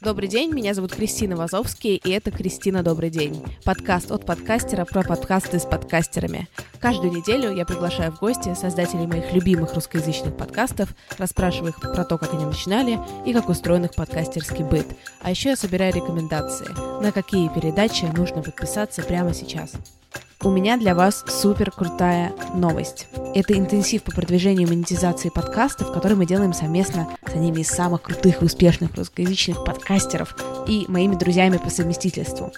Добрый день, меня зовут Кристина Вазовский, и это «Кристина, добрый день» — подкаст от подкастера про подкасты с подкастерами. Каждую неделю я приглашаю в гости создателей моих любимых русскоязычных подкастов, расспрашиваю их про то, как они начинали и как устроен их подкастерский быт. А еще я собираю рекомендации, на какие передачи нужно подписаться прямо сейчас. У меня для вас супер крутая новость. Это интенсив по продвижению и монетизации подкастов, который мы делаем совместно с одними из самых крутых и успешных русскоязычных подкастеров и моими друзьями по совместительству.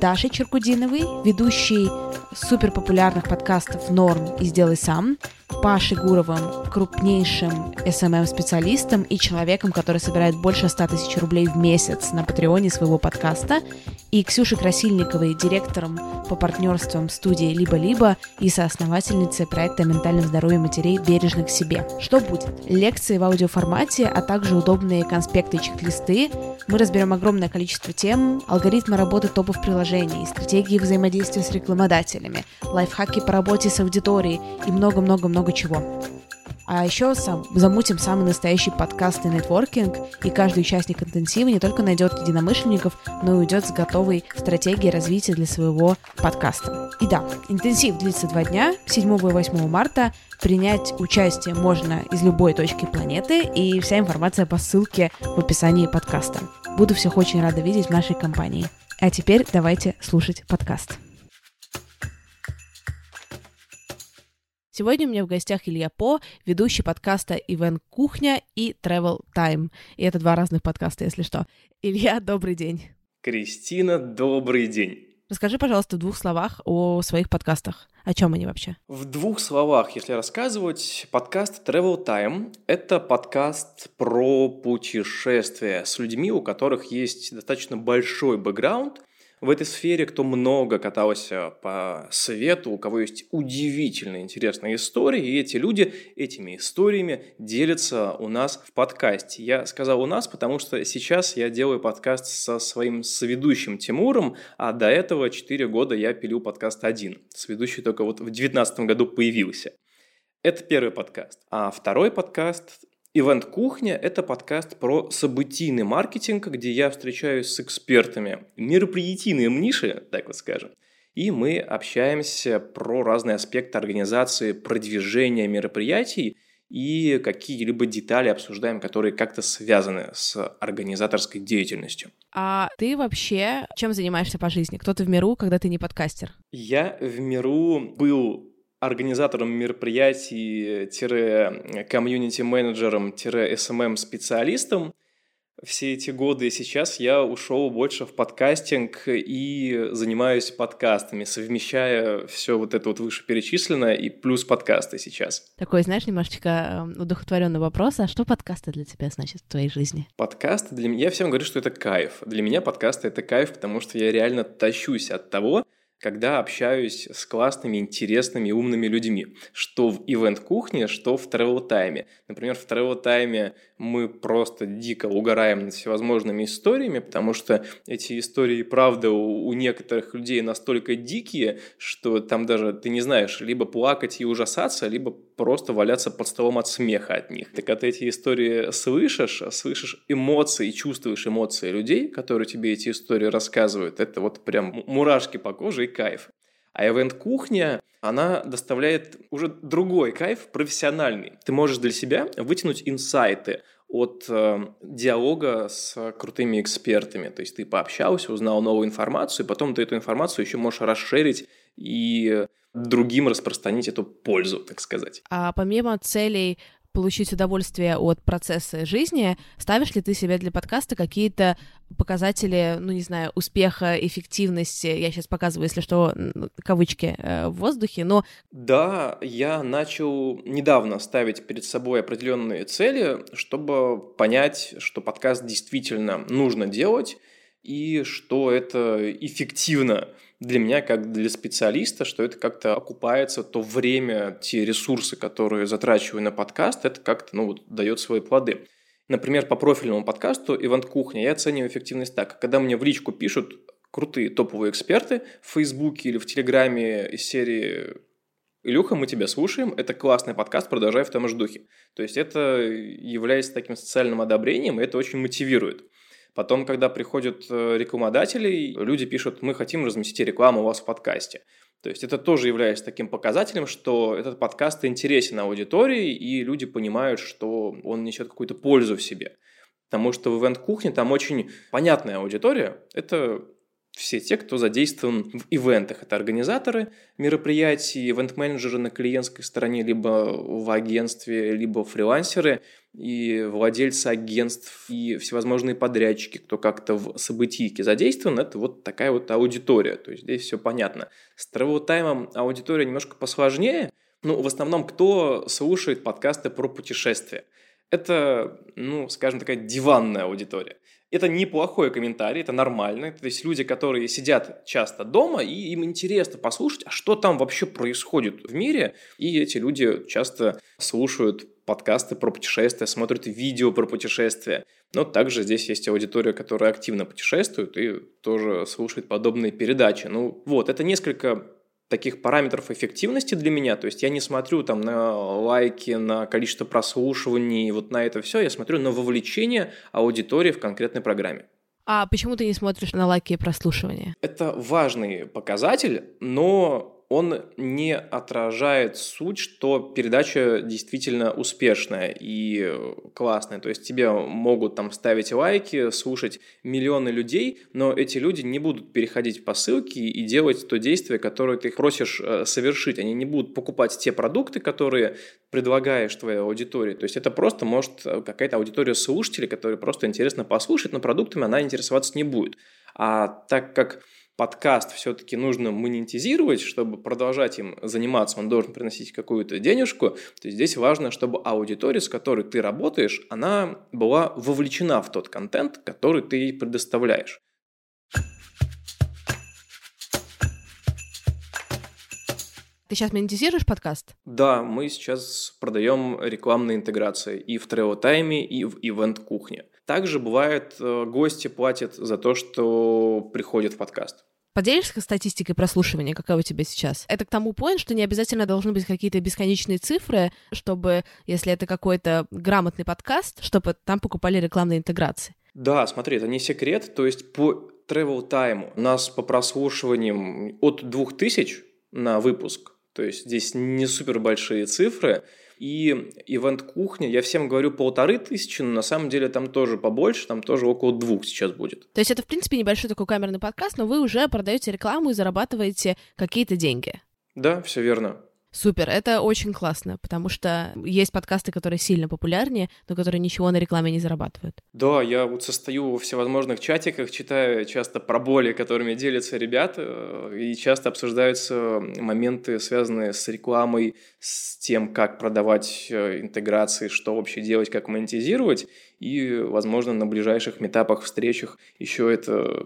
Дашей Черкудиновой, ведущей супер популярных подкастов «Норм» и «Сделай сам», Пашей Гуровым, крупнейшим SMM-специалистом и человеком, который собирает больше 100 тысяч рублей в месяц на патреоне своего подкаста, и Ксюшей Красильниковой, директором по партнерствам студии «Либо-либо» и соосновательницей проекта о ментальном здоровье матерей «Бережно к себе». Что будет? Лекции в аудиоформате, а также удобные конспекты и чек-листы. Мы разберем огромное количество тем, алгоритмы работы топов приложений, стратегии взаимодействия с рекламодателями, лайфхаки по работе с аудиторией и много-много-много чего. А еще сам, замутим самый настоящий подкаст и нетворкинг, и каждый участник интенсива не только найдет единомышленников, но и уйдет с готовой стратегией развития для своего подкаста. И да, интенсив длится два дня, 7 и 8 марта. Принять участие можно из любой точки планеты, и вся информация по ссылке в описании подкаста. Буду всех очень рада видеть в нашей компании. А теперь давайте слушать подкаст. Сегодня у меня в гостях Илья По, ведущий подкаста «Ивент Кухня» и Travel Time. И это два разных подкаста, если что. Илья, добрый день. Кристина, добрый день. Расскажи, пожалуйста, в двух словах о своих подкастах. О чем они вообще? В двух словах, если рассказывать, подкаст Travel Time – это подкаст про путешествия с людьми, у которых есть достаточно большой бэкграунд – в этой сфере, кто много катался по свету, у кого есть удивительно интересные истории, и эти люди этими историями делятся у нас в подкасте. Я сказал у нас, потому что сейчас я делаю подкаст со своим соведущим Тимуром, а до этого 4 года я пилил подкаст один. Сведущий только вот в 2019 году появился. Это первый подкаст. А второй подкаст Ивент Кухня – это подкаст про событийный маркетинг, где я встречаюсь с экспертами мероприятийной ниши, так вот скажем, и мы общаемся про разные аспекты организации, продвижения мероприятий и какие-либо детали обсуждаем, которые как-то связаны с организаторской деятельностью. А ты вообще чем занимаешься по жизни? Кто ты в миру, когда ты не подкастер? Я в миру был организатором мероприятий-комьюнити-менеджером-SMM эм специалистом все эти годы, сейчас я ушел больше в подкастинг и занимаюсь подкастами, совмещая все вот это вот вышеперечисленное и плюс подкасты сейчас. Такой, знаешь, немножечко эм, удохотворенный вопрос, а что подкасты для тебя значит в твоей жизни? Подкасты для меня, я всем говорю, что это кайф. Для меня подкасты — это кайф, потому что я реально тащусь от того, когда общаюсь с классными, интересными, умными людьми. Что в ивент-кухне, что в travel-тайме. Например, в travel-тайме мы просто дико угораем над всевозможными историями, потому что эти истории, правда, у, у некоторых людей настолько дикие, что там даже ты не знаешь, либо плакать и ужасаться, либо просто валяться под столом от смеха от них. Так когда эти истории слышишь, слышишь эмоции, чувствуешь эмоции людей, которые тебе эти истории рассказывают, это вот прям мурашки по коже и кайф. А ивент-кухня, она доставляет уже другой кайф, профессиональный. Ты можешь для себя вытянуть инсайты от э, диалога с крутыми экспертами. То есть ты пообщался, узнал новую информацию, и потом ты эту информацию еще можешь расширить и другим распространить эту пользу, так сказать. А помимо целей получить удовольствие от процесса жизни, ставишь ли ты себе для подкаста какие-то показатели, ну, не знаю, успеха, эффективности? Я сейчас показываю, если что, кавычки э, в воздухе, но... Да, я начал недавно ставить перед собой определенные цели, чтобы понять, что подкаст действительно нужно делать, и что это эффективно для меня, как для специалиста, что это как-то окупается, то время, те ресурсы, которые затрачиваю на подкаст, это как-то ну, вот, дает свои плоды. Например, по профильному подкасту «Ивент Кухня» я оцениваю эффективность так. Когда мне в личку пишут крутые топовые эксперты в Фейсбуке или в Телеграме из серии Илюха, мы тебя слушаем, это классный подкаст, продолжай в том же духе. То есть это является таким социальным одобрением, и это очень мотивирует. Потом, когда приходят э, рекламодатели, люди пишут, мы хотим разместить рекламу у вас в подкасте. То есть это тоже является таким показателем, что этот подкаст интересен аудитории, и люди понимают, что он несет какую-то пользу в себе. Потому что в ивент-кухне там очень понятная аудитория. Это все те, кто задействован в ивентах. Это организаторы мероприятий, ивент-менеджеры на клиентской стороне, либо в агентстве, либо фрилансеры, и владельцы агентств, и всевозможные подрядчики, кто как-то в событийке задействован, это вот такая вот аудитория. То есть здесь все понятно. С travel time аудитория немножко посложнее. Ну, в основном, кто слушает подкасты про путешествия? Это, ну, скажем, такая диванная аудитория. Это неплохой комментарий, это нормально. То есть люди, которые сидят часто дома, и им интересно послушать, а что там вообще происходит в мире. И эти люди часто слушают подкасты про путешествия, смотрят видео про путешествия. Но также здесь есть аудитория, которая активно путешествует и тоже слушает подобные передачи. Ну вот, это несколько таких параметров эффективности для меня. То есть я не смотрю там на лайки, на количество прослушиваний, вот на это все. Я смотрю на вовлечение аудитории в конкретной программе. А почему ты не смотришь на лайки и прослушивания? Это важный показатель, но он не отражает суть, что передача действительно успешная и классная. То есть тебе могут там ставить лайки, слушать миллионы людей, но эти люди не будут переходить по ссылке и делать то действие, которое ты просишь э, совершить. Они не будут покупать те продукты, которые предлагаешь твоей аудитории. То есть это просто может э, какая-то аудитория слушателей, которые просто интересно послушать, но продуктами она интересоваться не будет. А так как подкаст все-таки нужно монетизировать, чтобы продолжать им заниматься, он должен приносить какую-то денежку, то здесь важно, чтобы аудитория, с которой ты работаешь, она была вовлечена в тот контент, который ты ей предоставляешь. Ты сейчас монетизируешь подкаст? Да, мы сейчас продаем рекламные интеграции и в Travel Time, и в Event Кухне. Также бывает, э, гости платят за то, что приходят в подкаст. Поделишься статистикой прослушивания, какая у тебя сейчас? Это к тому point, что не обязательно должны быть какие-то бесконечные цифры, чтобы, если это какой-то грамотный подкаст, чтобы там покупали рекламные интеграции. Да, смотри, это не секрет. То есть по travel time у нас по прослушиваниям от 2000 на выпуск. То есть здесь не супер большие цифры. И ивент-кухня, я всем говорю полторы тысячи, но на самом деле там тоже побольше, там тоже около двух сейчас будет. То есть это, в принципе, небольшой такой камерный подкаст, но вы уже продаете рекламу и зарабатываете какие-то деньги. Да, все верно. Супер, это очень классно, потому что есть подкасты, которые сильно популярнее, но которые ничего на рекламе не зарабатывают. Да, я вот состою во всевозможных чатиках, читаю часто про боли, которыми делятся ребята, э, и часто обсуждаются моменты, связанные с рекламой, с тем, как продавать э, интеграции, что вообще делать, как монетизировать, и, возможно, на ближайших метапах, встречах еще это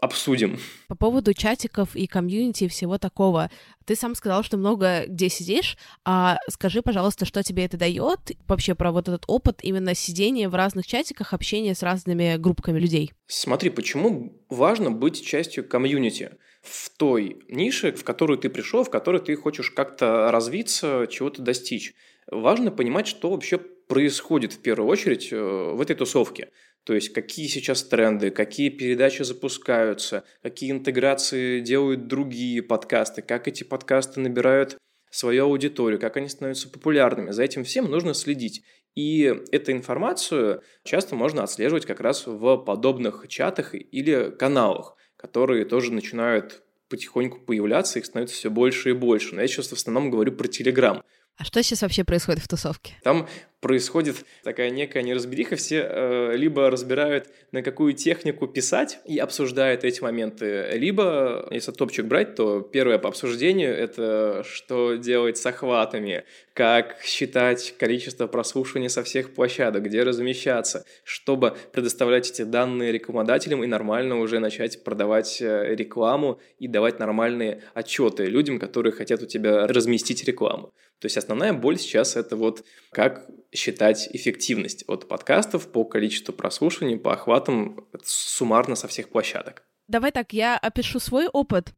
обсудим. По поводу чатиков и комьюнити и всего такого. Ты сам сказал, что много где сидишь, а скажи, пожалуйста, что тебе это дает вообще про вот этот опыт именно сидения в разных чатиках, общения с разными группками людей? Смотри, почему важно быть частью комьюнити? в той нише, в которую ты пришел, в которой ты хочешь как-то развиться, чего-то достичь. Важно понимать, что вообще происходит в первую очередь э, в этой тусовке. То есть какие сейчас тренды, какие передачи запускаются, какие интеграции делают другие подкасты, как эти подкасты набирают свою аудиторию, как они становятся популярными. За этим всем нужно следить. И эту информацию часто можно отслеживать как раз в подобных чатах или каналах, которые тоже начинают потихоньку появляться, их становится все больше и больше. Но я сейчас в основном говорю про Телеграм. А что сейчас вообще происходит в тусовке? Там происходит такая некая неразбериха. Все э, либо разбирают, на какую технику писать и обсуждают эти моменты, либо, если топчик брать, то первое по обсуждению — это что делать с охватами, как считать количество прослушиваний со всех площадок, где размещаться, чтобы предоставлять эти данные рекламодателям и нормально уже начать продавать э, рекламу и давать нормальные отчеты людям, которые хотят у тебя разместить рекламу. То есть основная боль сейчас это вот как считать эффективность от подкастов по количеству прослушиваний, по охватам суммарно со всех площадок. Давай так, я опишу свой опыт,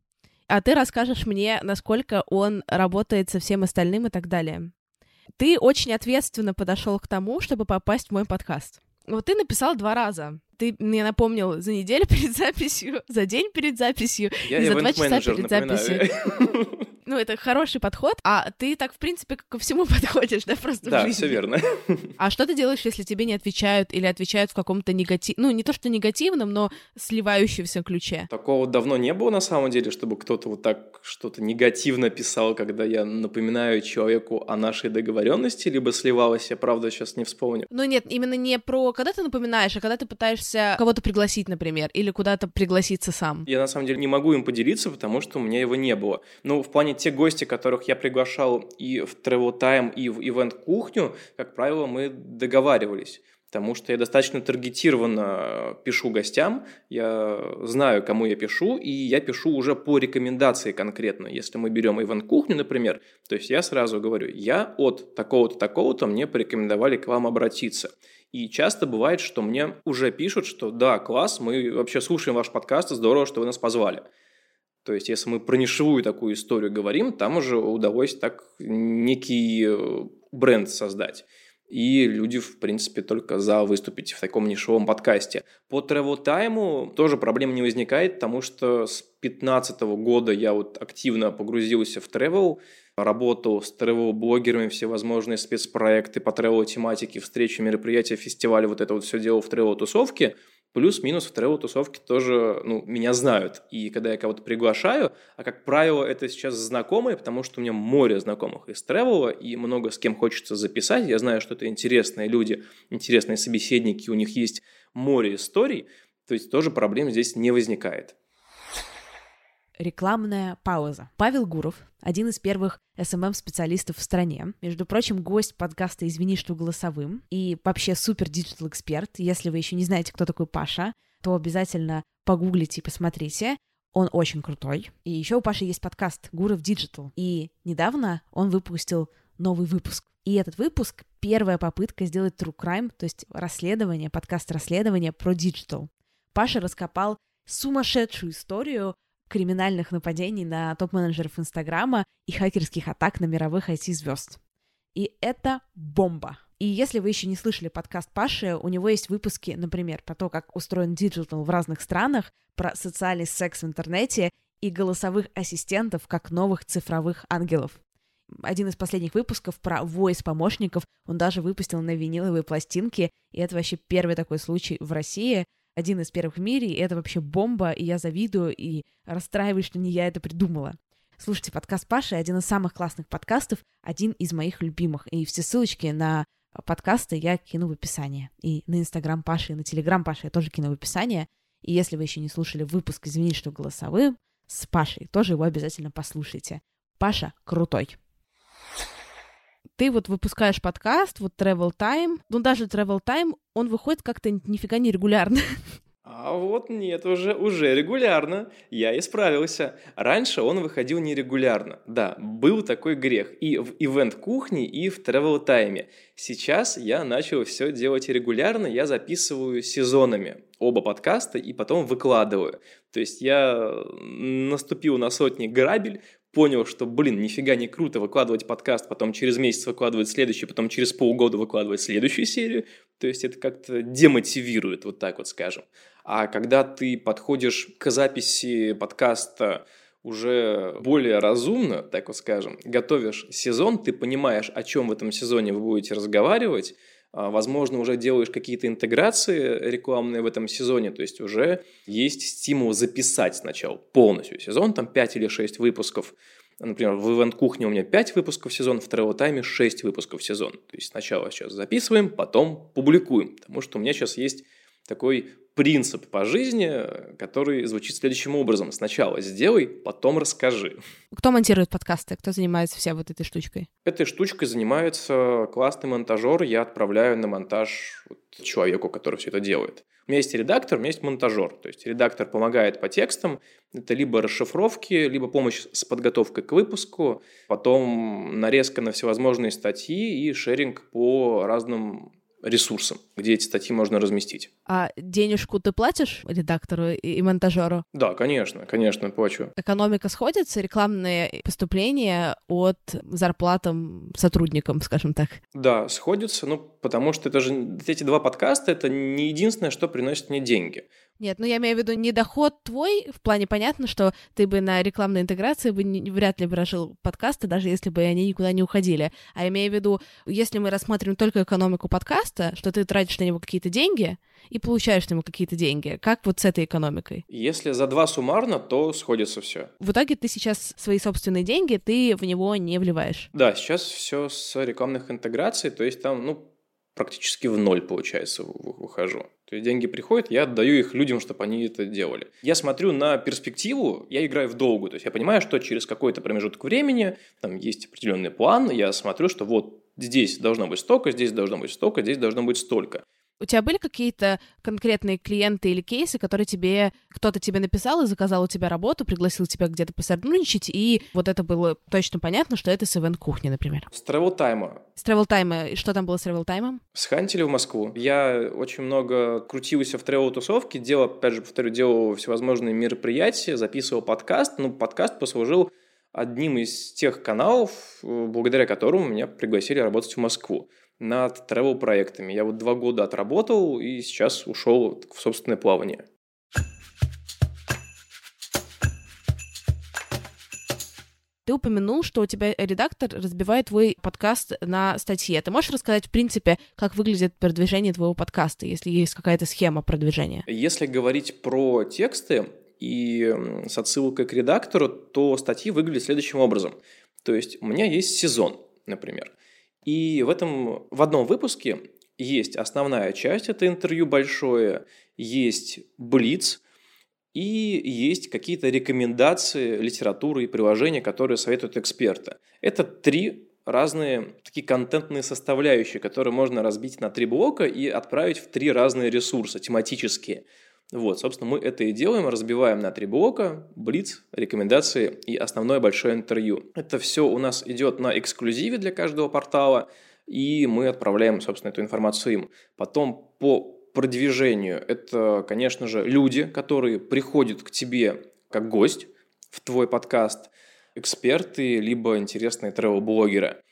а ты расскажешь мне, насколько он работает со всем остальным и так далее. Ты очень ответственно подошел к тому, чтобы попасть в мой подкаст. Вот ты написал два раза. Ты мне напомнил за неделю перед записью, за день перед записью, Я и за два часа перед записью. Ну, это хороший подход, а ты так, в принципе, ко всему подходишь, да, просто Да, все верно. А что ты делаешь, если тебе не отвечают или отвечают в каком-то негативном, ну, не то что негативном, но сливающемся ключе? Такого давно не было на самом деле, чтобы кто-то вот так что-то негативно писал, когда я напоминаю человеку о нашей договоренности, либо сливалась, я правда сейчас не вспомню. Ну нет, именно не про когда ты напоминаешь, а когда ты пытаешься кого-то пригласить, например, или куда-то пригласиться сам. Я на самом деле не могу им поделиться, потому что у меня его не было. Но в плане те гости, которых я приглашал и в Travel Time, и в Event Кухню, как правило, мы договаривались. Потому что я достаточно таргетированно пишу гостям, я знаю, кому я пишу, и я пишу уже по рекомендации конкретно. Если мы берем Иван Кухню, например, то есть я сразу говорю, я от такого-то, такого-то мне порекомендовали к вам обратиться. И часто бывает, что мне уже пишут, что да, класс, мы вообще слушаем ваш подкаст, здорово, что вы нас позвали. То есть, если мы про нишевую такую историю говорим, там уже удалось так некий э, бренд создать. И люди, в принципе, только за выступить в таком нишевом подкасте. По Travel Time тоже проблем не возникает, потому что с 2015 года я вот активно погрузился в travel, работал с travel-блогерами, всевозможные спецпроекты по travel-тематике, встречи, мероприятия, фестивали, вот это вот все делал в travel-тусовке. Плюс-минус в travel-тусовке тоже, ну, меня знают. И когда я кого-то приглашаю, а как правило, это сейчас знакомые, потому что у меня море знакомых из travel, и много с кем хочется записать. Я знаю, что это интересные люди, интересные собеседники, у них есть море историй. То есть тоже проблем здесь не возникает. Рекламная пауза. Павел Гуров, один из первых SMM-специалистов в стране. Между прочим, гость подкаста «Извини, что голосовым» и вообще супер digital-эксперт. Если вы еще не знаете, кто такой Паша, то обязательно погуглите и посмотрите. Он очень крутой. И еще у Паши есть подкаст «Гуров Digital». И недавно он выпустил новый выпуск. И этот выпуск — первая попытка сделать true crime, то есть расследование, подкаст расследования про digital. Паша раскопал сумасшедшую историю криминальных нападений на топ-менеджеров Инстаграма и хакерских атак на мировых IT-звезд. И это бомба. И если вы еще не слышали подкаст Паши, у него есть выпуски, например, про то, как устроен digital в разных странах, про социальный секс в интернете и голосовых ассистентов как новых цифровых ангелов. Один из последних выпусков про voice-помощников он даже выпустил на виниловые пластинки, и это вообще первый такой случай в России — один из первых в мире, и это вообще бомба, и я завидую, и расстраиваюсь, что не я это придумала. Слушайте, подкаст Паши один из самых классных подкастов, один из моих любимых. И все ссылочки на подкасты я кину в описание. И на Инстаграм Паши, и на Телеграм Паши я тоже кину в описание. И если вы еще не слушали выпуск «Извини, что голосовым» с Пашей, тоже его обязательно послушайте. Паша крутой. Ты вот выпускаешь подкаст, вот Travel Time, ну даже Travel Time, он выходит как-то нифига не регулярно. А вот нет, уже, уже регулярно. Я исправился. Раньше он выходил нерегулярно. Да, был такой грех. И в ивент-кухне, и в тревел-тайме. Сейчас я начал все делать регулярно. Я записываю сезонами оба подкаста и потом выкладываю. То есть я наступил на сотни грабель, понял, что, блин, нифига не круто выкладывать подкаст, потом через месяц выкладывать следующий, потом через полгода выкладывать следующую серию. То есть это как-то демотивирует, вот так вот скажем. А когда ты подходишь к записи подкаста уже более разумно, так вот скажем, готовишь сезон, ты понимаешь, о чем в этом сезоне вы будете разговаривать, возможно, уже делаешь какие-то интеграции рекламные в этом сезоне, то есть уже есть стимул записать сначала полностью сезон, там 5 или 6 выпусков. Например, в Event Кухне у меня 5 выпусков в сезон, в Travel Time 6 выпусков в сезон. То есть сначала сейчас записываем, потом публикуем, потому что у меня сейчас есть такой принцип по жизни, который звучит следующим образом. Сначала сделай, потом расскажи. Кто монтирует подкасты? Кто занимается вся вот этой штучкой? Этой штучкой занимается классный монтажер. Я отправляю на монтаж вот человеку, который все это делает. У меня есть редактор, у меня есть монтажер. То есть редактор помогает по текстам. Это либо расшифровки, либо помощь с подготовкой к выпуску, потом нарезка на всевозможные статьи и шеринг по разным ресурсом, где эти статьи можно разместить. А денежку ты платишь редактору и монтажеру? Да, конечно, конечно, плачу. Экономика сходится, рекламные поступления от зарплатам сотрудникам, скажем так? Да, сходится, ну, потому что это же эти два подкаста, это не единственное, что приносит мне деньги. Нет, ну я имею в виду не доход твой, в плане понятно, что ты бы на рекламной интеграции бы не, вряд ли бы прожил подкасты, даже если бы они никуда не уходили. А имею в виду, если мы рассматриваем только экономику подкаста, что ты тратишь на него какие-то деньги и получаешь на него какие-то деньги, как вот с этой экономикой? Если за два суммарно, то сходится все. В итоге ты сейчас свои собственные деньги, ты в него не вливаешь. Да, сейчас все с рекламных интеграций, то есть там, ну, практически в ноль, получается, выхожу. То есть деньги приходят, я отдаю их людям, чтобы они это делали. Я смотрю на перспективу, я играю в долгую. То есть я понимаю, что через какой-то промежуток времени там есть определенный план, я смотрю, что вот здесь должно быть столько, здесь должно быть столько, здесь должно быть столько. У тебя были какие-то конкретные клиенты или кейсы, которые тебе кто-то тебе написал и заказал у тебя работу, пригласил тебя где-то посотрудничать, и вот это было точно понятно, что это с Event кухни, например? С Travel Time. С Travel Time. И что там было с Travel Time? Схантили в Москву. Я очень много крутился в travel тусовке делал, опять же, повторю, делал всевозможные мероприятия, записывал подкаст. Ну, подкаст послужил одним из тех каналов, э, благодаря которому меня пригласили работать в Москву над travel проектами. Я вот два года отработал и сейчас ушел в собственное плавание. Ты упомянул, что у тебя редактор разбивает твой подкаст на статьи. Ты можешь рассказать, в принципе, как выглядит продвижение твоего подкаста, если есть какая-то схема продвижения? Если говорить про тексты и с отсылкой к редактору, то статьи выглядят следующим образом. То есть у меня есть сезон, например. И в этом, в одном выпуске есть основная часть, это интервью большое, есть блиц, и есть какие-то рекомендации литературы и приложения, которые советуют эксперты. Это три разные такие контентные составляющие, которые можно разбить на три блока и отправить в три разные ресурса тематические. Вот, собственно, мы это и делаем, разбиваем на три блока, блиц, рекомендации и основное большое интервью. Это все у нас идет на эксклюзиве для каждого портала, и мы отправляем, собственно, эту информацию им. Потом по продвижению это, конечно же, люди, которые приходят к тебе как гость в твой подкаст, эксперты, либо интересные тревел-блогеры.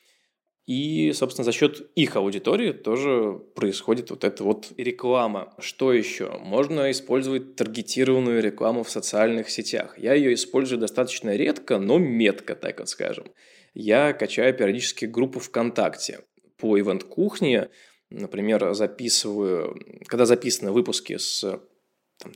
И, собственно, за счет их аудитории тоже происходит вот эта вот реклама. Что еще? Можно использовать таргетированную рекламу в социальных сетях. Я ее использую достаточно редко, но метко, так вот скажем. Я качаю периодически группу ВКонтакте по ивент-кухне. Например, записываю, когда записаны выпуски с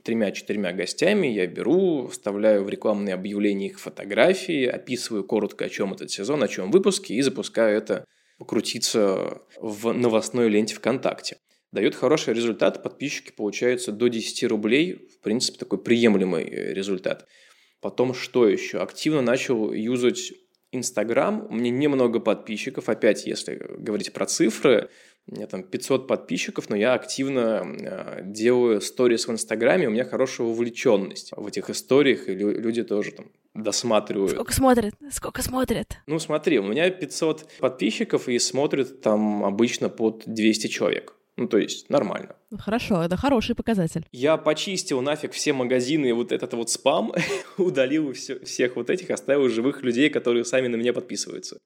тремя-четырьмя гостями, я беру, вставляю в рекламные объявления их фотографии, описываю коротко, о чем этот сезон, о чем выпуски, и запускаю это крутиться в новостной ленте ВКонтакте. Дает хороший результат, подписчики получаются до 10 рублей, в принципе, такой приемлемый э, результат. Потом что еще? Активно начал юзать Инстаграм. У меня немного подписчиков, опять, если говорить про цифры, у меня там 500 подписчиков, но я активно э, делаю сторис в Инстаграме, у меня хорошая увлеченность в этих историях, и люди тоже там досматривают. Сколько смотрят? Сколько смотрят? Ну, смотри, у меня 500 подписчиков, и смотрят там обычно под 200 человек. Ну, то есть нормально. Ну, хорошо, это хороший показатель. Я почистил нафиг все магазины и вот этот вот спам, удалил все, всех вот этих, оставил живых людей, которые сами на меня подписываются.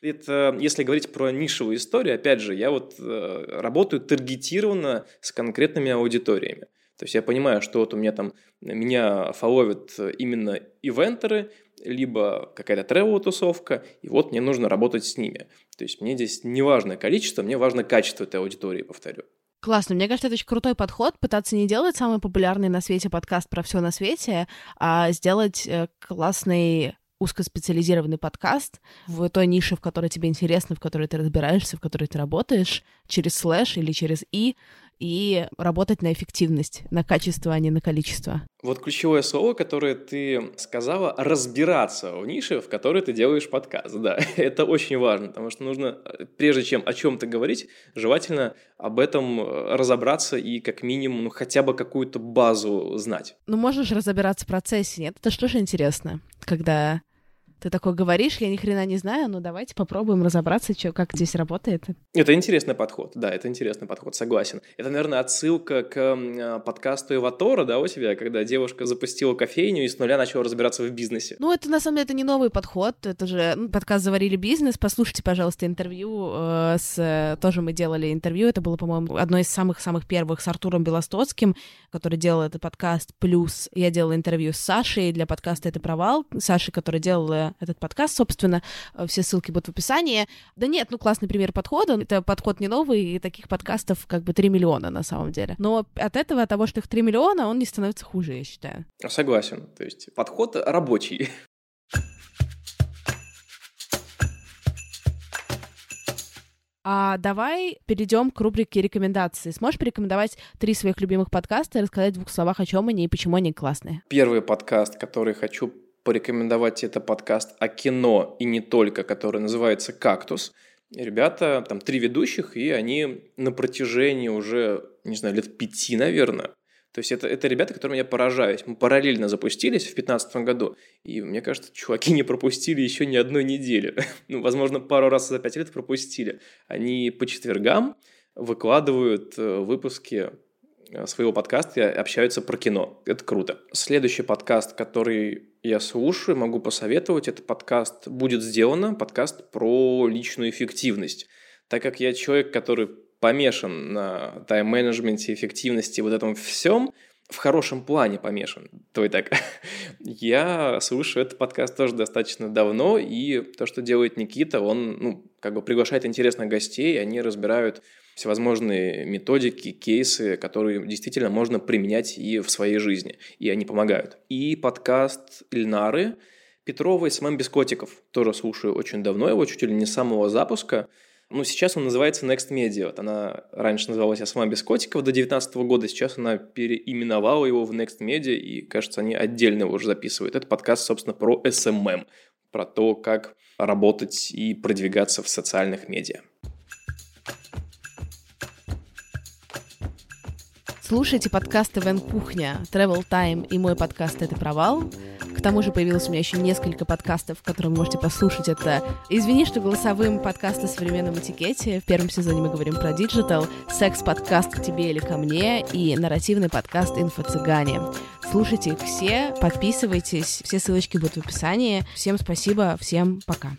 Это, если говорить про нишевую историю, опять же, я вот э, работаю таргетированно с конкретными аудиториями. То есть я понимаю, что вот у меня там, меня фоловят именно ивентеры, либо какая-то тревел-тусовка, и вот мне нужно работать с ними. То есть мне здесь не важно количество, мне важно качество этой аудитории, повторю. Классно. Мне кажется, это очень крутой подход. Пытаться не делать самый популярный на свете подкаст про все на свете, а сделать э, классный узкоспециализированный подкаст в той нише, в которой тебе интересно, в которой ты разбираешься, в которой ты работаешь, через слэш или через и, и работать на эффективность, на качество, а не на количество. Вот ключевое слово, которое ты сказала, разбираться в нише, в которой ты делаешь подкаст. Да, это очень важно, потому что нужно, прежде чем о чем-то говорить, желательно об этом разобраться и как минимум ну, хотя бы какую-то базу знать. Ну, можешь разобраться в процессе, нет? Это что же интересно, когда Ты такой говоришь, я ни хрена не знаю, но давайте попробуем разобраться, что, как здесь работает. Это интересный подход, да, это интересный подход, согласен. Это, наверное, отсылка к э, подкасту Эватора, да, у тебя, когда девушка запустила кофейню и с нуля начала разбираться в бизнесе. Ну, это, на самом деле, это не новый подход, это же ну, подкаст «Заварили бизнес», послушайте, пожалуйста, интервью э, с... Тоже мы делали интервью, это было, по-моему, одно из самых-самых первых с Артуром Белостоцким, который делал этот подкаст, плюс я делала интервью с Сашей. Для подкаста «Это провал», Сашей, который этот подкаст, собственно, э, все ссылки будут в описании. Да нет, ну классный пример подхода, это подход не новый, и таких подкастов как бы 3 миллиона на самом деле. Но от этого, от того, что их 3 миллиона, он не становится хуже, я считаю. Согласен, то есть подход рабочий. А давай перейдем к рубрике рекомендации. Сможешь порекомендовать три своих любимых подкаста и рассказать в двух словах, о чем они и почему они классные? Первый подкаст, который хочу порекомендовать это подкаст о кино и не только, который называется «Кактус». Ребята, там три ведущих, и они на протяжении уже, не знаю, лет пяти, наверное, то есть это, это ребята, которым я поражаюсь. Мы параллельно запустились в 2015 году, и мне кажется, чуваки не пропустили еще ни одной недели. ну, возможно, пару раз за пять лет пропустили. Они по четвергам выкладывают э, выпуски Э, своего подкаста и общаются про кино. Это круто. Следующий подкаст, который я слушаю, могу посоветовать, это подкаст «Будет сделано», подкаст про личную эффективность. Так как я человек, который помешан на тайм-менеджменте, эффективности, вот этом всем, в хорошем плане помешан, то и так. Я слушаю этот подкаст тоже достаточно давно, и то, что делает Никита, он, ну, как бы приглашает интересных гостей, они разбирают всевозможные методики, кейсы, которые действительно можно применять и в своей жизни, и они помогают. И подкаст Ильнары Петровой «SMM без котиков» тоже слушаю очень давно, его чуть ли не с самого запуска. Ну, сейчас он называется Next Media. Вот она раньше называлась «SMM без котиков» до 2019 года, сейчас она переименовала его в Next Media, и, кажется, они отдельно его уже записывают. Это подкаст, собственно, про SMM, про то, как работать и продвигаться в социальных медиа. Слушайте подкасты Ивент Кухня, Travel Time и мой подкаст «Это провал». К тому же появилось у меня еще несколько подкастов, которые вы можете послушать. Это «Извини, что голосовым подкаст о современном этикете». В первом сезоне мы говорим про digital, секс-подкаст «К тебе или ко мне» и нарративный подкаст «Инфо-цыгане». Слушайте их все, подписывайтесь, все ссылочки будут в описании. Всем спасибо, всем пока.